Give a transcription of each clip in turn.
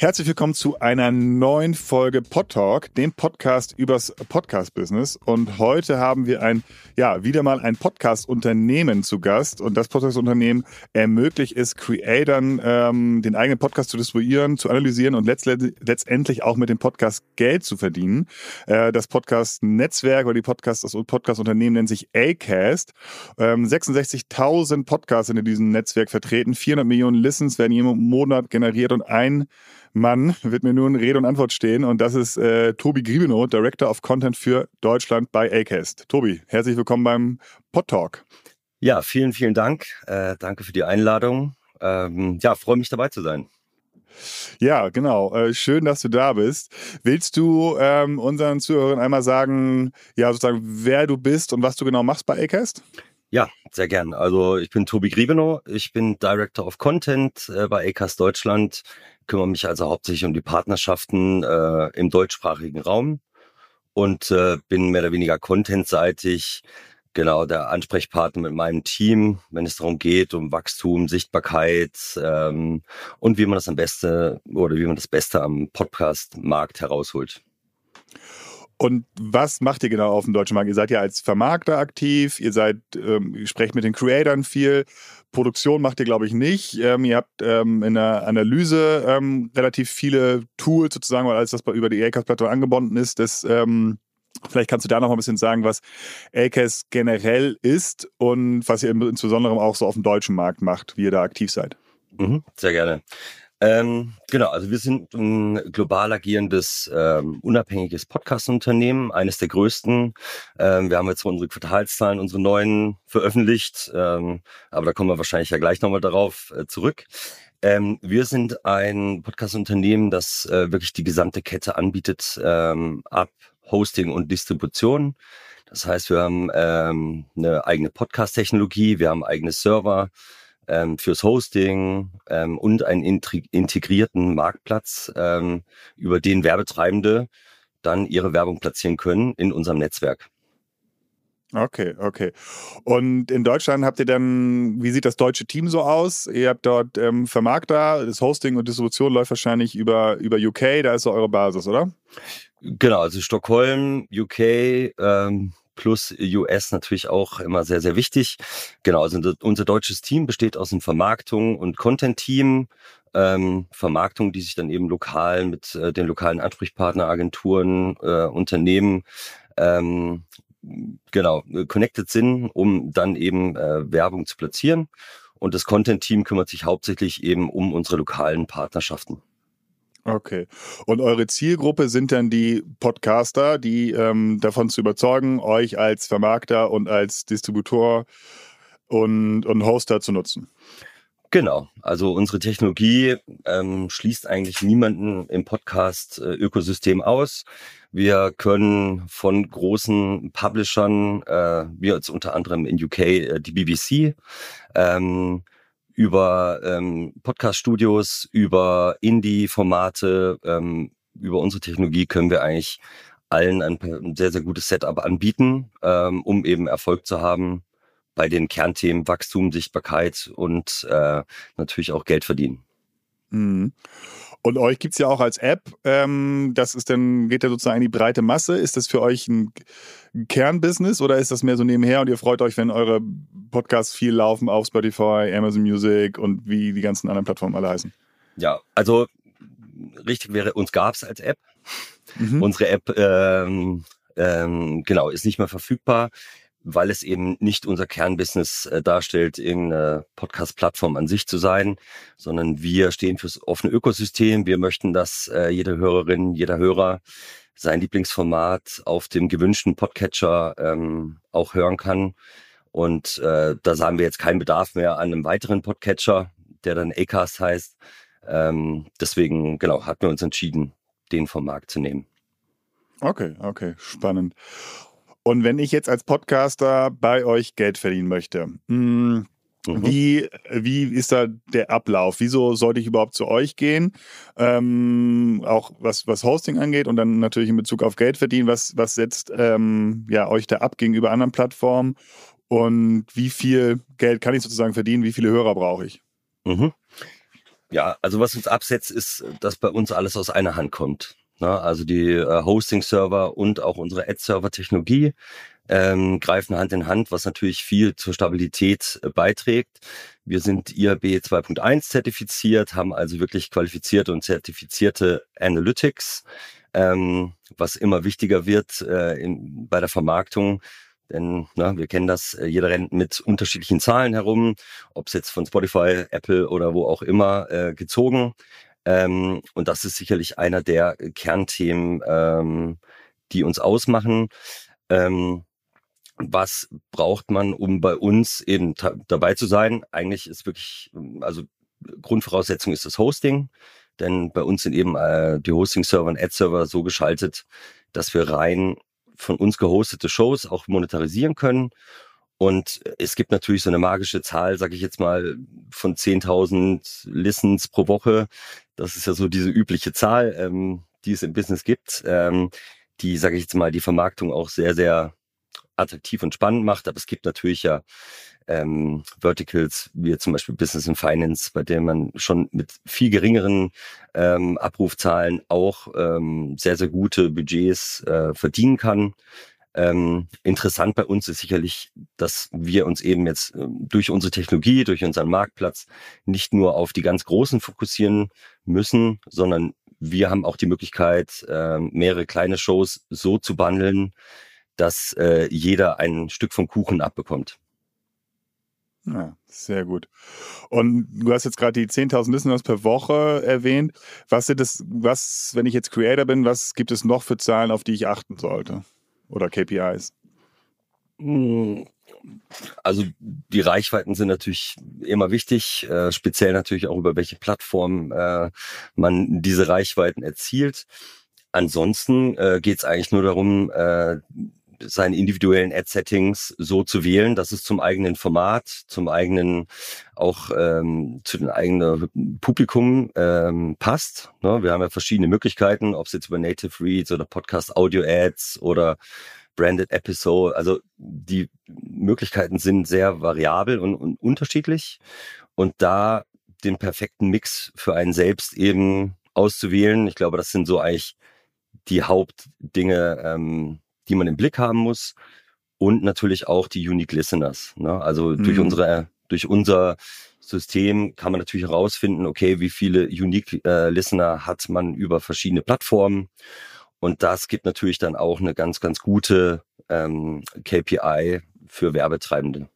Herzlich willkommen zu einer neuen Folge Pod Talk, dem Podcast übers Podcast-Business. Und heute haben wir ein, ja, wieder mal ein Podcast-Unternehmen zu Gast. Und das Podcast-Unternehmen ermöglicht es Creatern, ähm, den eigenen Podcast zu distribuieren, zu analysieren und letztendlich auch mit dem Podcast Geld zu verdienen. Äh, das Podcast-Netzwerk oder die Podcast, das Podcast-Unternehmen nennt sich Acast. Ähm, 66.000 Podcasts sind in diesem Netzwerk vertreten. 400 Millionen Listens werden jeden Monat generiert und ein Mann wird mir nun Rede und Antwort stehen und das ist äh, Tobi Griebenow, Director of Content für Deutschland bei Acast. Tobi, herzlich willkommen beim Pod Talk. Ja, vielen, vielen Dank. Äh, danke für die Einladung. Ähm, ja, freue mich dabei zu sein. Ja, genau. Äh, schön, dass du da bist. Willst du ähm, unseren Zuhörern einmal sagen, ja, sozusagen, wer du bist und was du genau machst bei Acast? Ja, sehr gern. Also ich bin Tobi Griebenow, ich bin Director of Content äh, bei Acast Deutschland, kümmere mich also hauptsächlich um die Partnerschaften äh, im deutschsprachigen Raum und äh, bin mehr oder weniger contentseitig genau der Ansprechpartner mit meinem Team, wenn es darum geht, um Wachstum, Sichtbarkeit ähm, und wie man das am besten oder wie man das Beste am Podcast-Markt herausholt. Und was macht ihr genau auf dem deutschen Markt? Ihr seid ja als Vermarkter aktiv, ihr seid, ähm, ihr sprecht mit den Creatoren viel. Produktion macht ihr, glaube ich, nicht. Ähm, ihr habt ähm, in der Analyse ähm, relativ viele Tools sozusagen, weil alles, was über die Acast-Plattform angebunden ist, das ähm, Vielleicht kannst du da noch mal ein bisschen sagen, was ACAS generell ist und was ihr insbesondere auch so auf dem deutschen Markt macht, wie ihr da aktiv seid. Mhm, sehr gerne. Ähm, genau, also wir sind ein global agierendes, ähm, unabhängiges Podcast-Unternehmen, eines der größten. Ähm, wir haben jetzt unsere Quartalszahlen, unsere neuen veröffentlicht, ähm, aber da kommen wir wahrscheinlich ja gleich nochmal darauf äh, zurück. Ähm, wir sind ein Podcast-Unternehmen, das äh, wirklich die gesamte Kette anbietet, ähm, ab Hosting und Distribution. Das heißt, wir haben ähm, eine eigene Podcast-Technologie, wir haben eigene Server, ähm, fürs Hosting ähm, und einen integrierten Marktplatz, ähm, über den Werbetreibende dann ihre Werbung platzieren können in unserem Netzwerk. Okay, okay. Und in Deutschland habt ihr dann, wie sieht das deutsche Team so aus? Ihr habt dort ähm, Vermarkter, das Hosting und Distribution läuft wahrscheinlich über, über UK, da ist so eure Basis, oder? Genau, also Stockholm, UK, ähm, plus US natürlich auch immer sehr, sehr wichtig. Genau, also unser deutsches Team besteht aus einem Vermarktung und Content-Team. Ähm, Vermarktung, die sich dann eben lokal mit äh, den lokalen Ansprechpartneragenturen, äh, Unternehmen ähm, genau connected sind, um dann eben äh, Werbung zu platzieren. Und das Content-Team kümmert sich hauptsächlich eben um unsere lokalen Partnerschaften. Okay. Und eure Zielgruppe sind dann die Podcaster, die ähm, davon zu überzeugen, euch als Vermarkter und als Distributor und, und Hoster zu nutzen. Genau, also unsere Technologie ähm, schließt eigentlich niemanden im Podcast-Ökosystem aus. Wir können von großen Publishern, äh, wie jetzt unter anderem in UK äh, die BBC, ähm, über ähm, Podcast-Studios, über Indie-Formate, ähm, über unsere Technologie können wir eigentlich allen ein, sehr, sehr gutes Setup anbieten, ähm, um eben Erfolg zu haben bei den Kernthemen Wachstum, Sichtbarkeit und äh, natürlich auch Geld verdienen. Mhm. Und euch gibt es ja auch als App. Ähm, das ist dann, geht ja sozusagen in die breite Masse. Ist das für euch ein Kernbusiness oder ist das mehr so nebenher und ihr freut euch, wenn eure Podcasts viel laufen auf Spotify, Amazon Music und wie die ganzen anderen Plattformen alle heißen? Ja, also richtig wäre, uns gab es als App. Mhm. Unsere App ähm, ähm, genau ist nicht mehr verfügbar weil es eben nicht unser Kernbusiness äh, darstellt, irgendeine Podcast-Plattform an sich zu sein, sondern wir stehen fürs offene Ökosystem. Wir möchten, dass äh, jede Hörerin, jeder Hörer sein Lieblingsformat auf dem gewünschten Podcatcher ähm, auch hören kann. Und äh, da sahen wir jetzt keinen Bedarf mehr an einem weiteren Podcatcher, der dann Acast heißt. Ähm, deswegen, genau, hatten wir uns entschieden, den vom Markt zu nehmen. Okay, okay, spannend. Und wenn ich jetzt als Podcaster bei euch Geld verdienen möchte, mh, hm, Mhm. Wie, wie ist da der Ablauf? Wieso sollte ich überhaupt zu euch gehen? Ähm, auch was, was Hosting angeht und dann natürlich in Bezug auf Geld verdienen. Was, was setzt ähm, ja, euch da ab gegenüber anderen Plattformen? Und wie viel Geld kann ich sozusagen verdienen? Wie viele Hörer brauche ich? Mhm. Ja, also was uns absetzt, ist, dass bei uns alles aus einer Hand kommt. Ne? Also die äh, Hosting-Server und auch unsere Ad-Server-Technologie ähm, greifen Hand in Hand, was natürlich viel zur Stabilität äh, beiträgt. Wir sind IAB 2.1 zertifiziert, haben also wirklich qualifizierte und zertifizierte Analytics, ähm, was immer wichtiger wird äh, in, bei der Vermarktung. Denn na, wir kennen das, äh, jeder rennt mit unterschiedlichen Zahlen herum, ob es jetzt von Spotify, Apple oder wo auch immer äh, gezogen. Ähm, und das ist sicherlich einer der Kernthemen, ähm, die uns ausmachen. Ähm, was braucht man, um bei uns eben dabei zu sein? Eigentlich ist wirklich, also Grundvoraussetzung ist das Hosting, denn bei uns sind eben äh, die Hosting-Server und Ad-Server so geschaltet, dass wir rein von uns gehostete Shows auch monetarisieren können. Und es gibt natürlich so eine magische Zahl, sage ich jetzt mal, von 10.000 Listens pro Woche. Das ist ja so diese übliche Zahl, ähm, die es im Business gibt, ähm, die, sage ich jetzt mal, die Vermarktung auch sehr, sehr attraktiv und spannend macht. Aber es gibt natürlich ja ähm, Verticals, wie zum Beispiel Business and Finance, bei dem man schon mit viel geringeren ähm, Abrufzahlen auch ähm, sehr, sehr gute Budgets äh, verdienen kann. Ähm, interessant bei uns ist sicherlich, dass wir uns eben jetzt äh, durch unsere Technologie, durch unseren Marktplatz nicht nur auf die ganz Großen fokussieren müssen, sondern wir haben auch die Möglichkeit, äh, mehrere kleine Shows so zu bundeln, dass äh, jeder ein Stück vom Kuchen abbekommt. Ja, sehr gut. Und du hast jetzt gerade die 10.000 Listeners per Woche erwähnt. Was sind das, was, wenn ich jetzt Creator bin, was gibt es noch für Zahlen, auf die ich achten sollte? Oder KPIs? Hm, also die Reichweiten sind natürlich immer wichtig, äh, speziell natürlich auch über welche Plattform äh, man diese Reichweiten erzielt. Ansonsten äh, geht es eigentlich nur darum, äh, seine individuellen Ad-Settings so zu wählen, dass es zum eigenen Format, zum eigenen, auch ähm, zu den eigenen Publikum ähm, passt. Ne? Wir haben ja verschiedene Möglichkeiten, ob es jetzt über Native Reads oder Podcast Audio Ads oder Branded Episode, also die Möglichkeiten sind sehr variabel und, und unterschiedlich. Und da den perfekten Mix für einen selbst eben auszuwählen, ich glaube, das sind so eigentlich die Hauptdinge, ähm, die man im Blick haben muss und natürlich auch die Unique Listeners. Ne? Also mhm. durch unsere, durch unser System kann man natürlich herausfinden, okay, wie viele Unique äh, Listener hat man über verschiedene Plattformen. Und das gibt natürlich dann auch eine ganz, ganz gute ähm, KPI für Werbetreibende.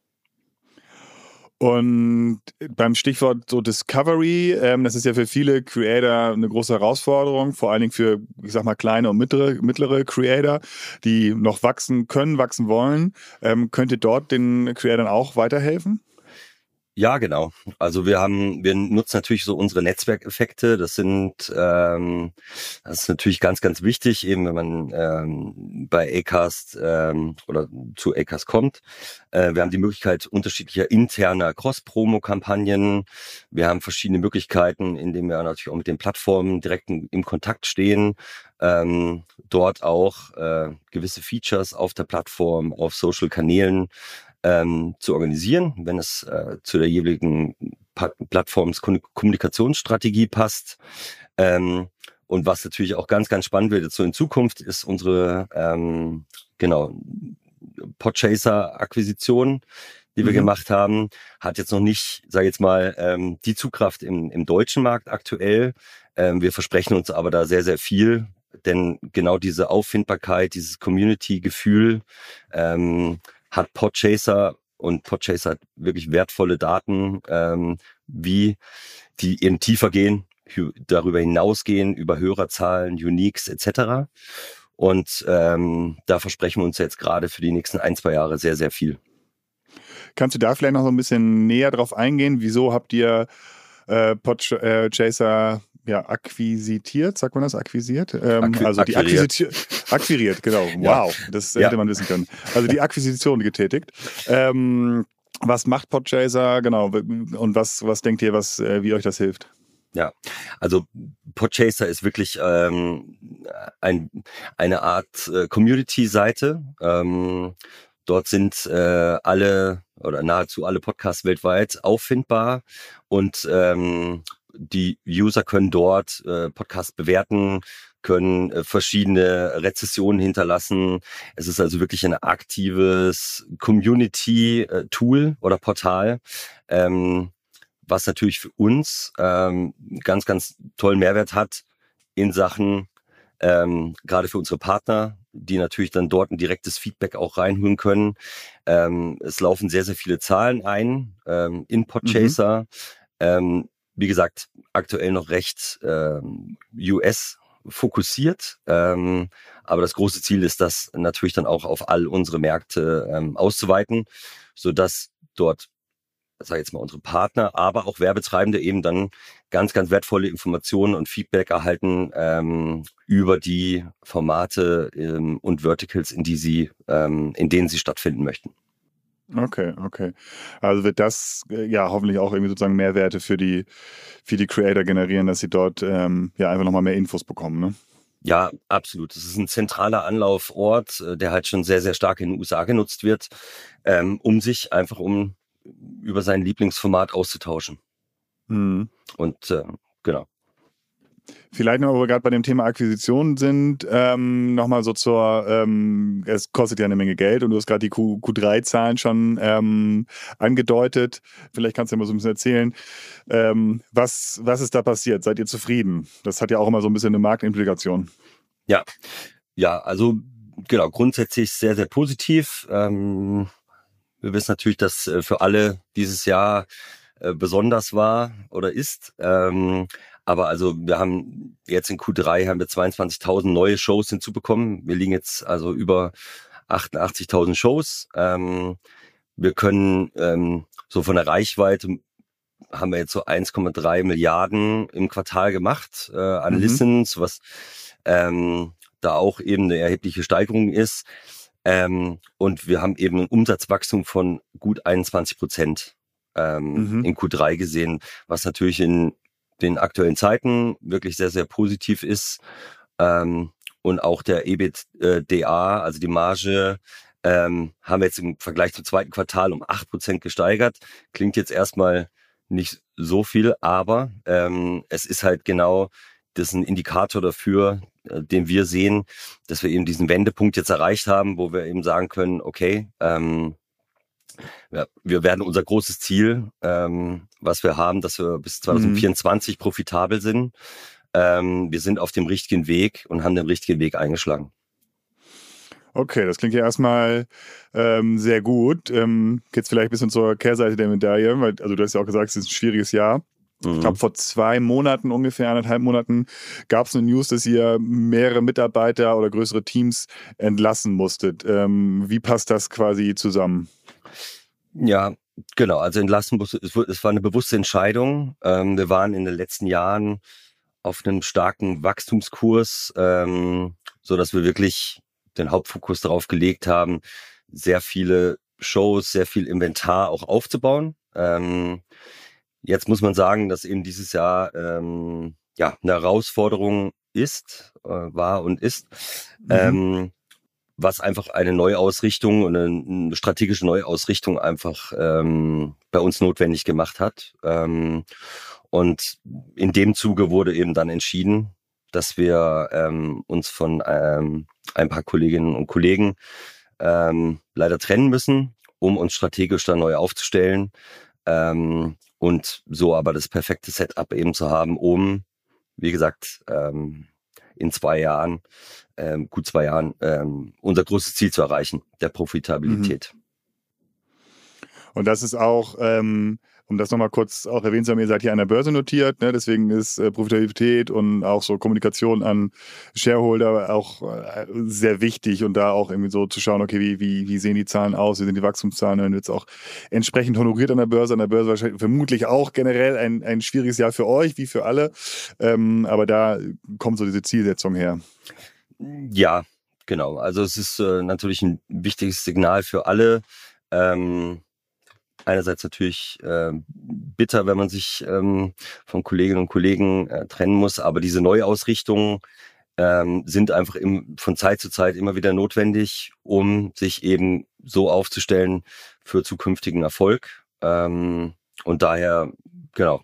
Und beim Stichwort so Discovery, ähm, das ist ja für viele Creator eine große Herausforderung, vor allen Dingen für, ich sag mal, kleine und mittlere, mittlere Creator, die noch wachsen können, wachsen wollen. Ähm, könnt ihr dort den Creatoren auch weiterhelfen? Ja, genau. Also wir haben, wir nutzen natürlich so unsere Netzwerkeffekte. Das sind, ähm, das ist natürlich ganz, ganz wichtig, eben wenn man ähm, bei Acast ähm, oder zu Acast kommt. Äh, wir haben die Möglichkeit unterschiedlicher interner Cross-Promo-Kampagnen. Wir haben verschiedene Möglichkeiten, indem wir natürlich auch mit den Plattformen direkt im Kontakt stehen. Ähm, dort auch äh, gewisse Features auf der Plattform, auf Social-Kanälen ähm, zu organisieren, wenn es äh, zu der jeweiligen Plattforms Kommunikationsstrategie passt. Ähm, und was natürlich auch ganz, ganz spannend wird jetzt so in Zukunft, ist unsere ähm, genau Podchaser-Akquisition, die wir mhm. gemacht haben, hat jetzt noch nicht, sage jetzt mal, ähm, die Zugkraft im, im deutschen Markt aktuell. Ähm, wir versprechen uns aber da sehr, sehr viel, denn genau diese Auffindbarkeit, dieses Community-Gefühl ähm, hat Podchaser und Podchaser hat wirklich wertvolle Daten, ähm, wie die eben tiefer gehen, darüber hinausgehen, über Hörerzahlen, Uniques etc. Und ähm, da versprechen wir uns jetzt gerade für die nächsten ein, zwei Jahre sehr, sehr viel. Kannst du da vielleicht noch so ein bisschen näher drauf eingehen? Wieso habt ihr äh, Podchaser ja, akquisitiert, sagt man das, akquisiert? Ähm, Acqui also die Akquisition, akquiriert, genau. Wow, ja. das hätte ja. man wissen können. Also die Akquisition getätigt. Ähm, was macht Podchaser, genau, und was, was denkt ihr, was, äh, wie euch das hilft? Ja, also Podchaser ist wirklich ähm, ein, eine Art äh, Community-Seite. Ähm, dort sind äh, alle oder nahezu alle Podcasts weltweit auffindbar und ähm, die User können dort äh, Podcast bewerten, können äh, verschiedene Rezessionen hinterlassen. Es ist also wirklich ein aktives Community-Tool oder Portal, ähm, was natürlich für uns ähm, ganz, ganz tollen Mehrwert hat in Sachen ähm, gerade für unsere Partner, die natürlich dann dort ein direktes Feedback auch reinholen können. Ähm, es laufen sehr, sehr viele Zahlen ein ähm, in Podchaser. Mhm. Ähm, wie gesagt, aktuell noch recht ähm, US fokussiert. Ähm, aber das große Ziel ist, das natürlich dann auch auf all unsere Märkte ähm, auszuweiten, so dass dort, sag ich jetzt mal, unsere Partner, aber auch Werbetreibende eben dann ganz, ganz wertvolle Informationen und Feedback erhalten ähm, über die Formate ähm, und Verticals, in die sie, ähm, in denen sie stattfinden möchten. Okay, okay. Also wird das äh, ja hoffentlich auch irgendwie sozusagen Mehrwerte für die, für die Creator generieren, dass sie dort ähm, ja einfach nochmal mehr Infos bekommen, ne? Ja, absolut. Es ist ein zentraler Anlaufort, äh, der halt schon sehr, sehr stark in den USA genutzt wird, ähm, um sich einfach um über sein Lieblingsformat auszutauschen. Mhm. Und äh, genau. Vielleicht noch, wo wir gerade bei dem Thema Akquisition sind, ähm, nochmal so zur, ähm, es kostet ja eine Menge Geld und du hast gerade die Q, 3 zahlen schon ähm, angedeutet. Vielleicht kannst du ja mal so ein bisschen erzählen, ähm, was, was ist da passiert? Seid ihr zufrieden? Das hat ja auch immer so ein bisschen eine Marktimplikation. Ja, ja, also genau, grundsätzlich sehr, sehr positiv. Ähm, wir wissen natürlich, dass äh, für alle dieses Jahr äh, besonders war oder ist. Ähm, aber also wir haben jetzt in Q3 haben wir 22.000 neue Shows hinzubekommen. Wir liegen jetzt also über 88.000 Shows. Ähm, wir können ähm, so von der Reichweite haben wir jetzt so 1,3 Milliarden im Quartal gemacht äh, an mhm. Listens, was ähm, da auch eben eine erhebliche Steigerung ist. Ähm, und wir haben eben ein Umsatzwachstum von gut 21 Prozent ähm, mhm. in Q3 gesehen, was natürlich in den aktuellen Zeiten wirklich sehr, sehr positiv ist. Ähm, und auch der EBITDA, also die Marge, ähm, haben wir jetzt im Vergleich zum zweiten Quartal um acht Prozent gesteigert. Klingt jetzt erstmal nicht so viel, aber ähm, es ist halt genau das ist ein Indikator dafür, äh, den wir sehen, dass wir eben diesen Wendepunkt jetzt erreicht haben, wo wir eben sagen können, okay, ähm, ja, wir werden unser großes Ziel, ähm, was wir haben, dass wir bis 2024 mhm. profitabel sind. Ähm, wir sind auf dem richtigen Weg und haben den richtigen Weg eingeschlagen. Okay, das klingt ja erstmal ähm, sehr gut. Ähm, jetzt vielleicht ein bisschen zur Kehrseite der Medaille, weil, also du hast ja auch gesagt, es ist ein schwieriges Jahr. Ich glaube, mhm. vor zwei Monaten, ungefähr anderthalb Monaten, gab es eine News, dass ihr mehrere Mitarbeiter oder größere Teams entlassen musstet. Ähm, wie passt das quasi zusammen? Ja, genau. Also entlassen musste, es war eine bewusste Entscheidung. Ähm, wir waren in den letzten Jahren auf einem starken Wachstumskurs, ähm, so dass wir wirklich den Hauptfokus darauf gelegt haben, sehr viele Shows, sehr viel Inventar auch aufzubauen. Ähm, Jetzt muss man sagen, dass eben dieses Jahr ähm, ja eine Herausforderung ist, äh, war und ist, mhm. ähm, was einfach eine Neuausrichtung und eine strategische Neuausrichtung einfach ähm, bei uns notwendig gemacht hat. Ähm, und in dem Zuge wurde eben dann entschieden, dass wir ähm, uns von ähm, ein paar Kolleginnen und Kollegen ähm, leider trennen müssen, um uns strategisch dann neu aufzustellen. Ähm, und so aber das perfekte Setup eben zu haben, um, wie gesagt, ähm, in zwei Jahren, ähm, gut zwei Jahren, ähm, unser großes Ziel zu erreichen, der Profitabilität. Mhm. Und das ist auch, ähm, um das nochmal kurz auch erwähnt zu haben, ihr seid hier an der Börse notiert, ne? deswegen ist äh, Profitabilität und auch so Kommunikation an Shareholder auch äh, sehr wichtig und da auch irgendwie so zu schauen, okay, wie, wie, wie sehen die Zahlen aus, wie sind die Wachstumszahlen, dann wird es auch entsprechend honoriert an der Börse. An der Börse wahrscheinlich vermutlich auch generell ein, ein schwieriges Jahr für euch, wie für alle, ähm, aber da kommt so diese Zielsetzung her. Ja, genau. Also es ist äh, natürlich ein wichtiges Signal für alle. Ähm, einerseits natürlich äh, bitter, wenn man sich ähm, von Kolleginnen und Kollegen äh, trennen muss, aber diese Neuausrichtungen ähm, sind einfach im, von Zeit zu Zeit immer wieder notwendig, um sich eben so aufzustellen für zukünftigen Erfolg. Ähm, und daher, genau,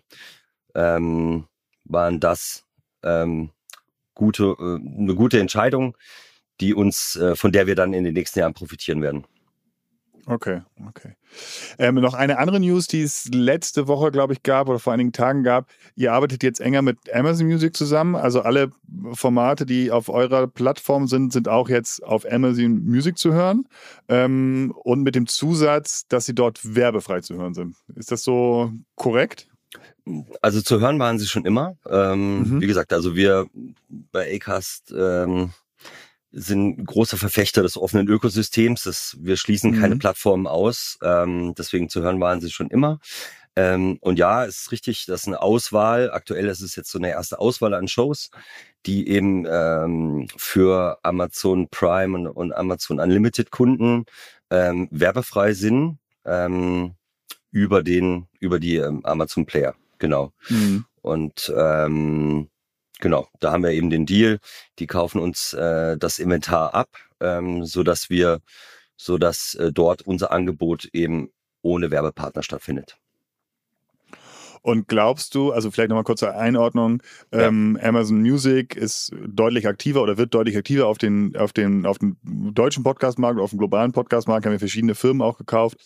ähm, waren das ähm, gute, äh, eine gute Entscheidung, die uns, äh, von der wir dann in den nächsten Jahren profitieren werden. Okay, okay. Ähm, noch eine andere News, die es letzte Woche, glaube ich, gab oder vor einigen Tagen gab. Ihr arbeitet jetzt enger mit Amazon Music zusammen. Also alle Formate, die auf eurer Plattform sind, sind auch jetzt auf Amazon Music zu hören. Ähm, und mit dem Zusatz, dass sie dort werbefrei zu hören sind. Ist das so korrekt? Also zu hören waren sie schon immer. Ähm, mhm. Wie gesagt, also wir bei Acast ähm, sind großer Verfechter des offenen Ökosystems. Das, wir schließen mhm. keine Plattformen aus. Ähm, deswegen zu hören waren sie schon immer. Ähm, und ja, es ist richtig, das ist eine Auswahl. Aktuell ist es jetzt so eine erste Auswahl an Shows, die eben ähm, für Amazon Prime und, und Amazon Unlimited Kunden ähm, werbefrei sind ähm, über den über die ähm, Amazon Player. Genau. Mhm. Und ähm, Genau, da haben wir eben den Deal. Die kaufen uns äh, das Inventar ab, ähm, so dass wir, so dass äh, dort unser Angebot eben ohne Werbepartner stattfindet. Und glaubst du, also vielleicht nochmal kurze Einordnung, ja. ähm, Amazon Music ist deutlich aktiver oder wird deutlich aktiver auf den, auf den, auf den deutschen Podcastmarkt, auf dem globalen Podcastmarkt, haben wir verschiedene Firmen auch gekauft.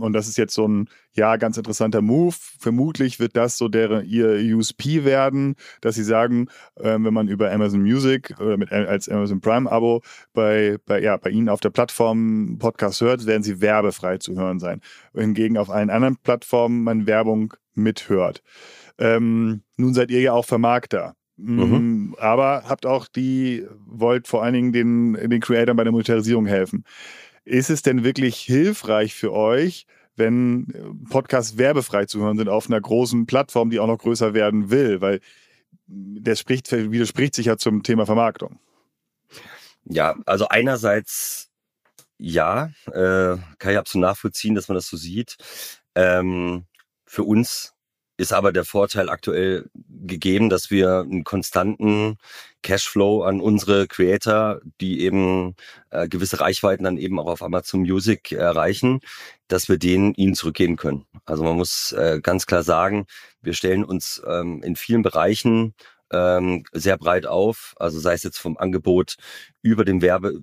Und das ist jetzt so ein, ja, ganz interessanter Move. Vermutlich wird das so der, ihr USP werden, dass sie sagen, äh, wenn man über Amazon Music oder mit, als Amazon Prime Abo bei, bei, ja, bei ihnen auf der Plattform Podcast hört, werden sie werbefrei zu hören sein. Hingegen auf allen anderen Plattformen man Werbung mithört. Ähm, nun seid ihr ja auch Vermarkter. Mm, mhm. Aber habt auch die, wollt vor allen Dingen den, den Creatoren bei der Monetarisierung helfen. Ist es denn wirklich hilfreich für euch, wenn Podcasts werbefrei zu hören sind auf einer großen Plattform, die auch noch größer werden will? Weil der spricht, widerspricht sich ja zum Thema Vermarktung. Ja, also einerseits ja, äh, kann ich absolut nachvollziehen, dass man das so sieht. Ähm, für uns ist aber der Vorteil aktuell gegeben, dass wir einen konstanten Cashflow an unsere Creator, die eben äh, gewisse Reichweiten dann eben auch auf Amazon Music erreichen, dass wir denen ihnen zurückgehen können. Also man muss äh, ganz klar sagen, wir stellen uns ähm, in vielen Bereichen ähm, sehr breit auf. Also sei es jetzt vom Angebot über den Werbe,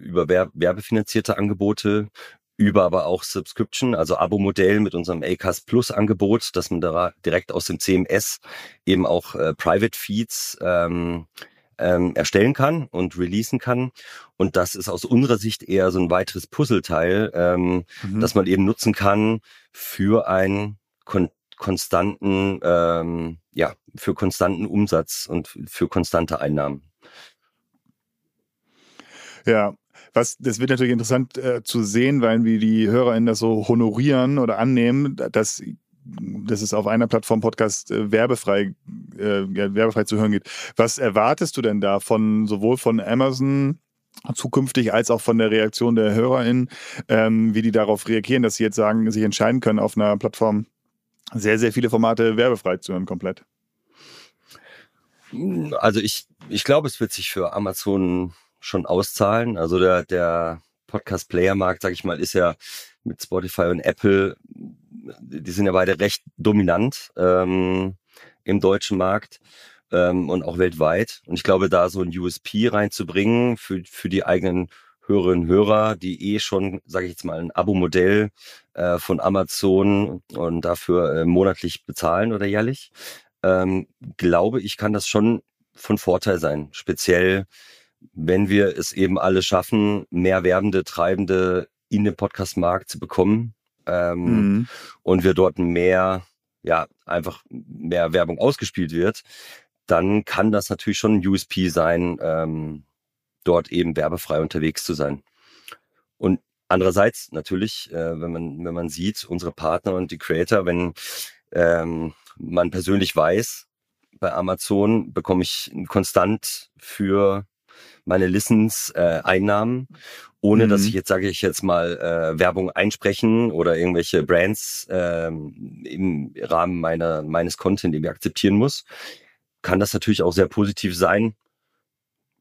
über werbefinanzierte Angebote, über aber auch Subscription, also Abo-Modell mit unserem Acast Plus Angebot, dass man da direkt aus dem CMS eben auch äh, Private Feeds ähm, ähm, erstellen kann und releasen kann. Und das ist aus unserer Sicht eher so ein weiteres Puzzleteil, ähm, mhm. das man eben nutzen kann für einen kon konstanten, ähm, ja, für konstanten Umsatz und für konstante Einnahmen. Ja, was, das wird natürlich interessant äh, zu sehen, weil wie die HörerInnen das so honorieren oder annehmen, dass dass es auf einer Plattform Podcast äh, werbefrei, äh, ja, werbefrei zu hören geht. Was erwartest du denn da von sowohl von Amazon zukünftig als auch von der Reaktion der HörerInnen, ähm, wie die darauf reagieren, dass sie jetzt sagen, sich entscheiden können, auf einer Plattform sehr, sehr viele Formate werbefrei zu hören, komplett? Also ich, ich glaube, es wird sich für Amazon schon auszahlen. Also der, der Podcast-Player-Markt, sag ich mal, ist ja mit Spotify und Apple, die sind ja beide recht dominant ähm, im deutschen Markt ähm, und auch weltweit. Und ich glaube, da so ein USP reinzubringen für, für die eigenen Hörerinnen und Hörer, die eh schon, sage ich jetzt mal, ein Abo-Modell äh, von Amazon und dafür äh, monatlich bezahlen oder jährlich, ähm, glaube ich, kann das schon von Vorteil sein. Speziell wenn wir es eben alle schaffen, mehr Werbende, Treibende in den Podcast-Markt zu bekommen ähm, mhm. und wir dort mehr, ja, einfach mehr Werbung ausgespielt wird, dann kann das natürlich schon ein USP sein, ähm, dort eben werbefrei unterwegs zu sein. Und andererseits natürlich, äh, wenn man wenn man sieht, unsere Partner und die Creator, wenn ähm, man persönlich weiß, bei Amazon bekomme ich konstant für meine Listens-Einnahmen, äh, ohne mhm. dass ich jetzt, sage ich jetzt mal, äh, Werbung einsprechen oder irgendwelche Brands äh, im Rahmen meiner, meines Content, den wir akzeptieren muss, kann das natürlich auch sehr positiv sein.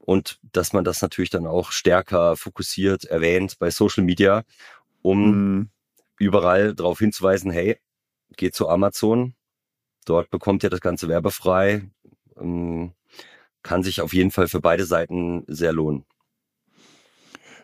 Und dass man das natürlich dann auch stärker fokussiert erwähnt bei Social Media, um mhm. überall darauf hinzuweisen, hey, geh zu Amazon, Dort bekommt ihr das Ganze werbefrei. Ähm, kann sich auf jeden Fall für beide Seiten sehr lohnen.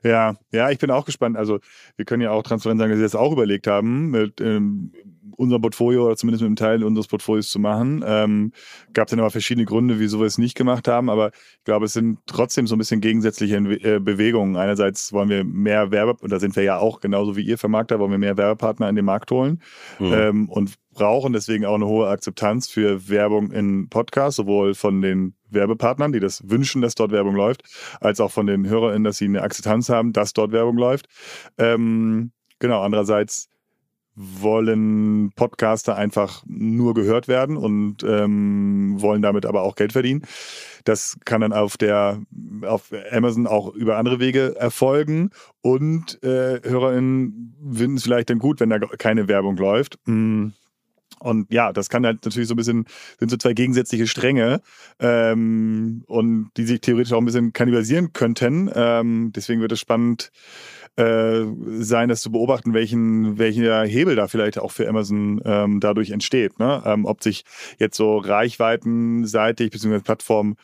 Ja, ja, ich bin auch gespannt. Also wir können ja auch transparent sagen, dass wir das auch überlegt haben, mit ähm, unserem Portfolio oder zumindest mit einem Teil unseres Portfolios zu machen. Ähm, Gab es dann aber verschiedene Gründe, wieso wir es nicht gemacht haben, aber ich glaube, es sind trotzdem so ein bisschen gegensätzliche äh, Bewegungen. Einerseits wollen wir mehr Werbe, und da sind wir ja auch genauso wie ihr Vermarkter, wollen wir mehr Werbepartner in den Markt holen mhm. ähm, und brauchen deswegen auch eine hohe Akzeptanz für Werbung in Podcasts, sowohl von den Werbepartnern, die das wünschen, dass dort Werbung läuft, als auch von den HörerInnen, dass sie eine Akzeptanz haben, dass dort Werbung läuft. Ähm, genau, andererseits wollen Podcaster einfach nur gehört werden und ähm, wollen damit aber auch Geld verdienen. Das kann dann auf der auf Amazon auch über andere Wege erfolgen und äh, HörerInnen finden es vielleicht dann gut, wenn da keine Werbung läuft. Mm. Und ja, das kann halt natürlich so ein bisschen, sind so zwei gegensätzliche Stränge ähm, und die sich theoretisch auch ein bisschen kannibalisieren könnten. Ähm, deswegen wird es spannend äh, sein, das zu beobachten, welchen, welcher Hebel da vielleicht auch für Amazon ähm, dadurch entsteht. Ne? Ähm, ob sich jetzt so reichweitenseitig bzw. Plattform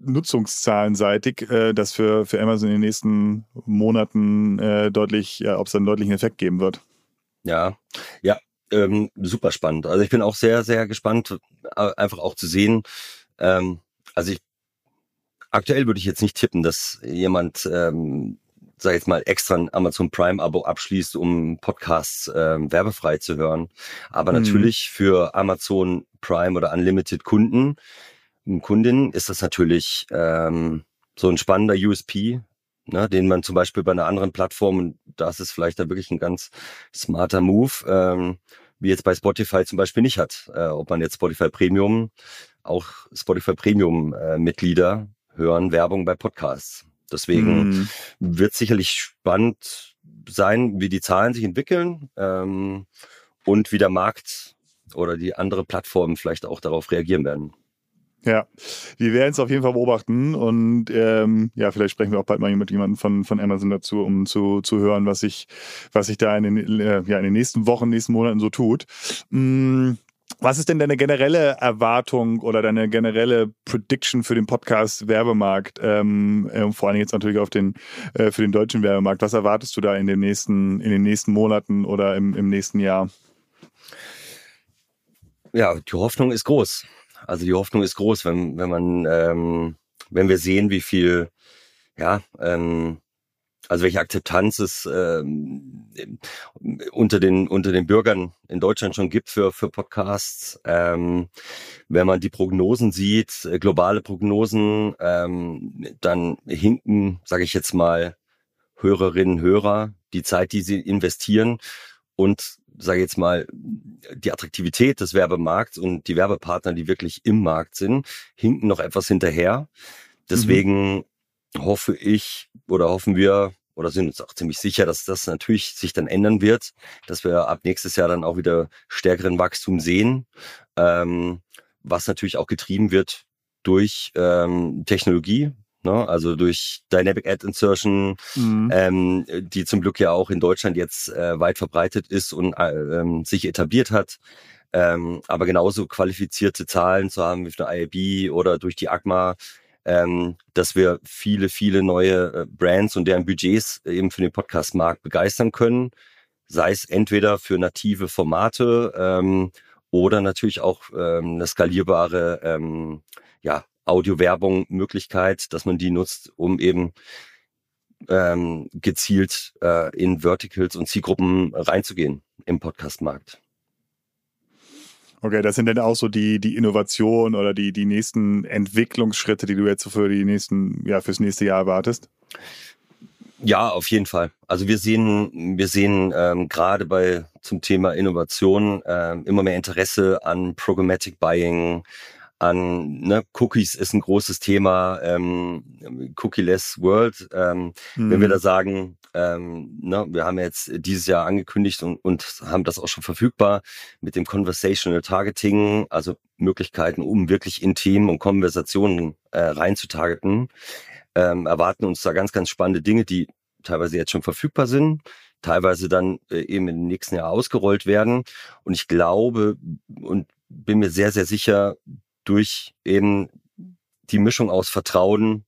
nutzungszahlenseitig äh, das für, für Amazon in den nächsten Monaten äh, deutlich, ja, ob es einen deutlichen Effekt geben wird. Ja, ja, ähm, super spannend. Also ich bin auch sehr, sehr gespannt, einfach auch zu sehen. Ähm, also ich aktuell würde ich jetzt nicht tippen, dass jemand, ähm, sag ich jetzt mal, extra ein Amazon Prime-Abo abschließt, um Podcasts ähm, werbefrei zu hören. Aber mhm. natürlich für Amazon Prime oder Unlimited Kunden und Kundinnen ist das natürlich ähm, so ein spannender USP, ne, den man zum Beispiel bei einer anderen Plattform, und das ist vielleicht da wirklich ein ganz smarter Move, ähm, wie jetzt bei Spotify zum Beispiel nicht hat. Äh, ob man jetzt Spotify Premium, auch Spotify Premium äh, Mitglieder hören Werbung bei Podcasts. Deswegen mm. wird sicherlich spannend sein, wie die Zahlen sich entwickeln ähm, und wie der Markt oder die andere Plattformen vielleicht auch darauf reagieren werden. Ja, wir werden es auf jeden Fall beobachten und ähm, ja, vielleicht sprechen wir auch bald mal mit jemandem von, von Amazon dazu, um zu, zu hören, was sich, was sich da in den, äh, ja, in den nächsten Wochen, nächsten Monaten so tut. Mm, was ist denn deine generelle Erwartung oder deine generelle Prediction für den Podcast Werbemarkt? Ähm, äh, vor allem jetzt natürlich auf den äh, für den deutschen Werbemarkt. Was erwartest du da in den nächsten in den nächsten Monaten oder im, im nächsten Jahr? Ja, die Hoffnung ist groß. Also die Hoffnung ist groß, wenn, wenn man, ähm, wenn wir sehen, wie viel, ja, ähm, also welche Akzeptanz es ähm, unter den unter den Bürgern in Deutschland schon gibt für für Podcasts. Ähm, wenn man die Prognosen sieht, äh, globale Prognosen, ähm, dann hinken, sage ich jetzt mal, Hörerinnen, Hörer, die Zeit, die sie investieren und sage jetzt mal, die Attraktivität des Werbemarkts und die Werbepartner, die wirklich im Markt sind, hinken noch etwas hinterher. Deswegen mhm. hoffe ich oder hoffen wir oder sind uns auch ziemlich sicher, dass das natürlich sich dann ändern wird, dass wir ab nächstes Jahr dann auch wieder stärkeren Wachstum sehen, ähm, was natürlich auch getrieben wird durch ähm, Technologie, ne? also durch Dynamic Ad Insertion, mhm. ähm, die zum Glück ja auch in Deutschland jetzt äh, weit verbreitet ist und äh, ähm, sich etabliert hat. Ähm, aber genauso qualifizierte Zahlen zu haben wie für eine IAB oder durch die AGMA, ähm, dass wir viele, viele neue äh, Brands und deren Budgets eben für den Podcast-Markt begeistern können. Sei es entweder für native Formate ähm, oder natürlich auch ähm, eine skalierbare ähm, ja, Audio-Werbung Möglichkeit, dass man die nutzt, um eben ähm, gezielt äh, in Verticals und Zielgruppen reinzugehen im Podcast-Markt. Okay, das sind dann auch so die, die Innovationen oder die, die nächsten Entwicklungsschritte, die du jetzt so für die nächsten, ja, fürs nächste Jahr erwartest? Ja, auf jeden Fall. Also wir sehen, wir sehen ähm, gerade bei zum Thema Innovation ähm, immer mehr Interesse an Programmatic Buying, an ne, Cookies ist ein großes Thema, ähm, Cookie-less World. Ähm, mhm. Wenn wir mhm. da sagen, ähm, ne, wir haben jetzt dieses Jahr angekündigt und, und haben das auch schon verfügbar mit dem Conversational Targeting, also Möglichkeiten, um wirklich in Themen und Konversationen äh, reinzutargeten, ähm, erwarten uns da ganz, ganz spannende Dinge, die teilweise jetzt schon verfügbar sind, teilweise dann äh, eben im nächsten Jahr ausgerollt werden. Und ich glaube, und bin mir sehr, sehr sicher, durch eben die Mischung aus Vertrauen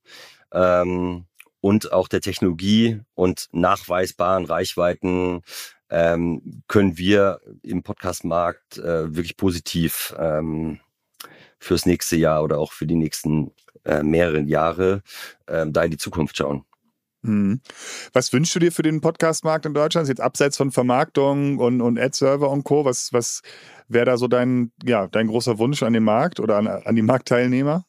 ähm, und auch der Technologie und nachweisbaren Reichweiten ähm, können wir im Podcast-Markt äh, wirklich positiv ähm, fürs nächste Jahr oder auch für die nächsten äh, mehreren Jahre äh, da in die Zukunft schauen. Mhm. Was wünschst du dir für den Podcast-Markt in Deutschland? Jetzt abseits von Vermarktung und, und Ad-Server und Co. Was, was wäre da so dein, ja, dein großer Wunsch an den Markt oder an, an die Marktteilnehmer?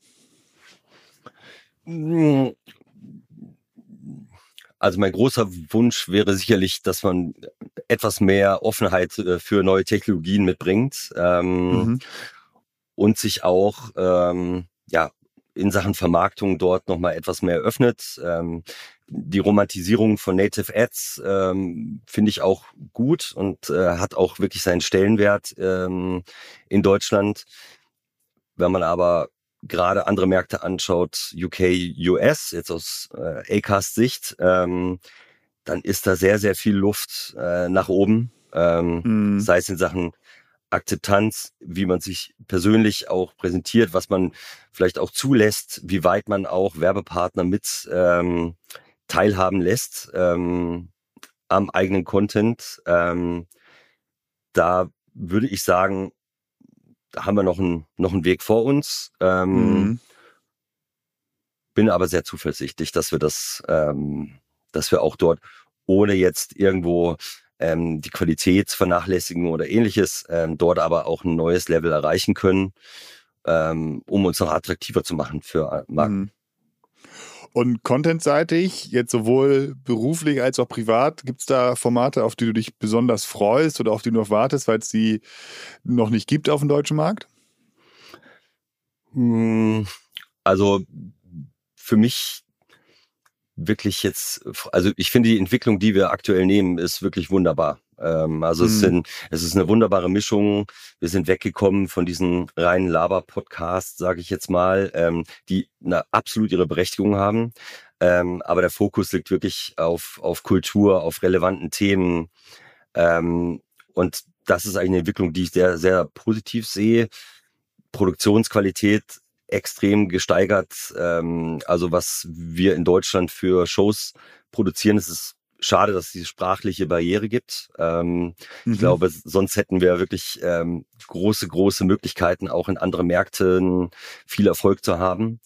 Also mein großer Wunsch wäre sicherlich, dass man etwas mehr Offenheit äh, für neue Technologien mitbringt ähm, mhm. und sich auch ähm, ja in Sachen Vermarktung dort nochmal etwas mehr öffnet. Ähm, die Romantisierung von Native Ads ähm, finde ich auch gut und äh, hat auch wirklich seinen Stellenwert ähm, in Deutschland. Wenn man aber gerade andere Märkte anschaut, UK, US, jetzt aus äh, Acast-Sicht, ähm, dann ist da sehr, sehr viel Luft äh, nach oben. Ähm, mm. Sei es in Sachen Akzeptanz, wie man sich persönlich auch präsentiert, was man vielleicht auch zulässt, wie weit man auch Werbepartner mit ähm, teilhaben lässt ähm, am eigenen Content. Ähm, da würde ich sagen, haben wir noch einen, noch einen Weg vor uns. Ähm, mhm. Bin aber sehr zuversichtlich, dass wir das, ähm, dass wir auch dort, ohne jetzt irgendwo ähm, die Qualität vernachlässigen oder ähnliches, ähm, dort aber auch ein neues Level erreichen können, ähm, um uns noch attraktiver zu machen für Marken. Mhm. Und contentseitig, jetzt sowohl beruflich als auch privat, gibt es da Formate, auf die du dich besonders freust oder auf die du noch wartest, weil es die noch nicht gibt auf dem deutschen Markt? Hm, also für mich wirklich jetzt, also ich finde die Entwicklung, die wir aktuell nehmen, ist wirklich wunderbar. Ähm, also mhm. es, sind, es ist eine wunderbare Mischung. Wir sind weggekommen von diesen reinen Laber-Podcasts, sage ich jetzt mal, ähm, die eine, absolut ihre Berechtigung haben. Ähm, aber der Fokus liegt wirklich auf, auf Kultur, auf relevanten Themen. Ähm, und das ist eigentlich eine Entwicklung, die ich sehr, sehr positiv sehe. Produktionsqualität extrem gesteigert. Ähm, also was wir in Deutschland für Shows produzieren, das ist schade, dass es diese sprachliche Barriere gibt. Ähm, mhm. Ich glaube, sonst hätten wir wirklich ähm, große, große Möglichkeiten, auch in anderen Märkten viel Erfolg zu haben.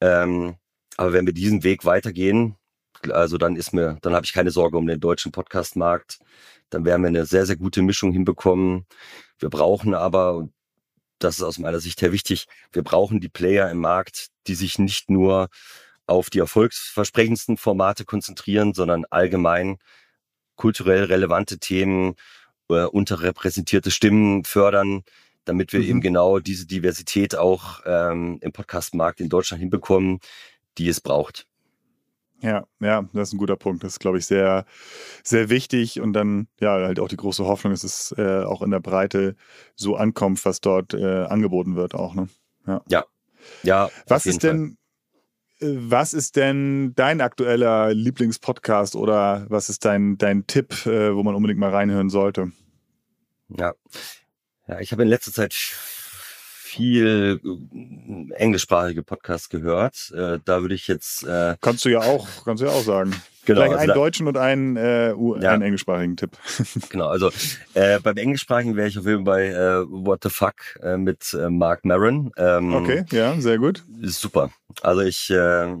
Ähm, aber wenn wir diesen Weg weitergehen, also dann ist mir, dann habe ich keine Sorge um den deutschen Podcast-Markt. Dann werden wir eine sehr, sehr gute Mischung hinbekommen. Wir brauchen aber, und das ist aus meiner Sicht sehr wichtig, wir brauchen die Player im Markt, die sich nicht nur auf die erfolgsversprechendsten Formate konzentrieren, sondern allgemein kulturell relevante Themen, äh, unterrepräsentierte Stimmen fördern, damit wir mhm. eben genau diese Diversität auch ähm, im Podcast-Markt in Deutschland hinbekommen, die es braucht. Ja, ja, das ist ein guter Punkt. Das ist, glaube ich, sehr, sehr wichtig und dann ja halt auch die große Hoffnung, dass es äh, auch in der Breite so ankommt, was dort äh, angeboten wird, auch. Ne? Ja. ja. Ja. Was ist denn. Was ist denn dein aktueller Lieblingspodcast oder was ist dein, dein Tipp, äh, wo man unbedingt mal reinhören sollte? Ja, ja ich habe in letzter Zeit viel äh, englischsprachige Podcasts gehört. Äh, da würde ich jetzt. Äh, kannst du ja auch, kannst du ja auch sagen. Genau, Vielleicht also einen deutschen und einen, äh, ja. einen englischsprachigen Tipp. genau, also äh, beim englischsprachigen wäre ich auf jeden Fall bei äh, What the Fuck äh, mit äh, Mark Maron. Ähm, okay, ja, sehr gut. Super. Also ich, äh,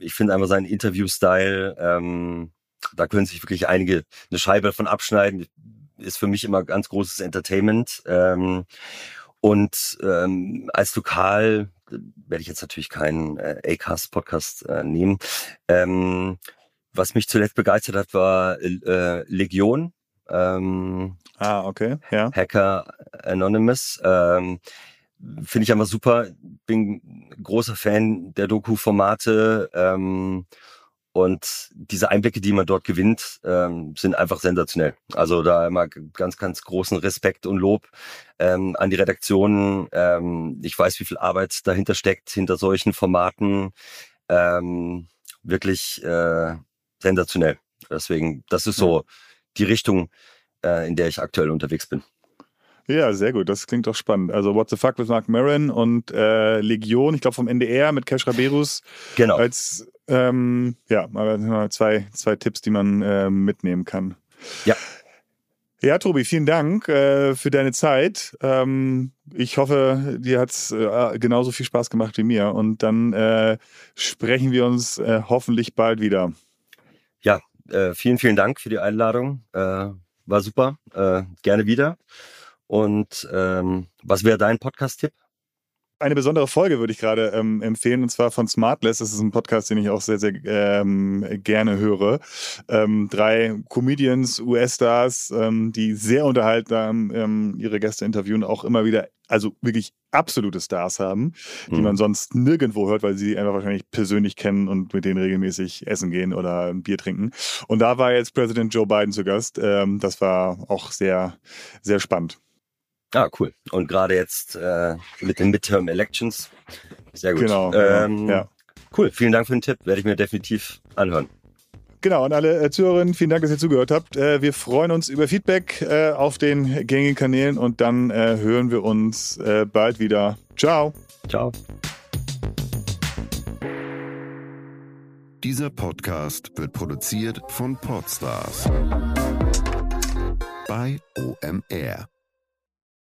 ich finde einfach seinen Interview-Style, ähm, da können sich wirklich einige eine Scheibe davon abschneiden. Ist für mich immer ganz großes Entertainment. Ähm, und ähm, als Lokal werde ich jetzt natürlich keinen äh, Acast-Podcast äh, nehmen. Ähm, was mich zuletzt begeistert hat, war äh, Legion. Ähm, ah, okay, ja. Hacker Anonymous. Ähm, Finde ich einfach super. Bin großer Fan der Doku-Formate. Ähm, und diese Einblicke, die man dort gewinnt, ähm, sind einfach sensationell. Also da immer ganz, ganz großen Respekt und Lob ähm, an die Redaktionen. Ähm, ich weiß, wie viel Arbeit dahinter steckt, hinter solchen Formaten. Ähm, wirklich äh, sensationell. Deswegen, das ist so die Richtung, äh, in der ich aktuell unterwegs bin. Ja, sehr gut. Das klingt doch spannend. Also What the Fuck with Mark Maron und äh, Legion, ich glaube vom NDR mit Cash Raberus. Genau. Als ähm, ja, mal zwei, zwei Tipps, die man äh, mitnehmen kann. Ja. Ja, Tobi, vielen Dank äh, für deine Zeit. Ähm, ich hoffe, dir hat's äh, genauso viel Spaß gemacht wie mir. Und dann äh, sprechen wir uns äh, hoffentlich bald wieder. Ja, äh, vielen, vielen Dank für die Einladung. Äh, war super. Äh, gerne wieder. Und ähm, was wäre dein Podcast-Tipp? Eine besondere Folge würde ich gerade ähm, empfehlen, und zwar von Smartless. Das ist ein Podcast, den ich auch sehr, sehr ähm, gerne höre. Ähm, drei Comedians, US-Stars, ähm, die sehr unterhaltsam ähm, ihre Gäste interviewen, auch immer wieder, also wirklich absolute Stars haben, die mhm. man sonst nirgendwo hört, weil sie einfach wahrscheinlich persönlich kennen und mit denen regelmäßig essen gehen oder ein Bier trinken. Und da war jetzt Präsident Joe Biden zu Gast. Ähm, das war auch sehr, sehr spannend. Ah, cool. Und gerade jetzt äh, mit den Midterm Elections. Sehr gut. Genau. genau ähm, ja. Cool. Vielen Dank für den Tipp. Werde ich mir definitiv anhören. Genau, und alle äh, Zuhörerinnen, vielen Dank, dass ihr zugehört habt. Äh, wir freuen uns über Feedback äh, auf den gängigen Kanälen und dann äh, hören wir uns äh, bald wieder. Ciao. Ciao. Dieser Podcast wird produziert von Podstars bei OMR.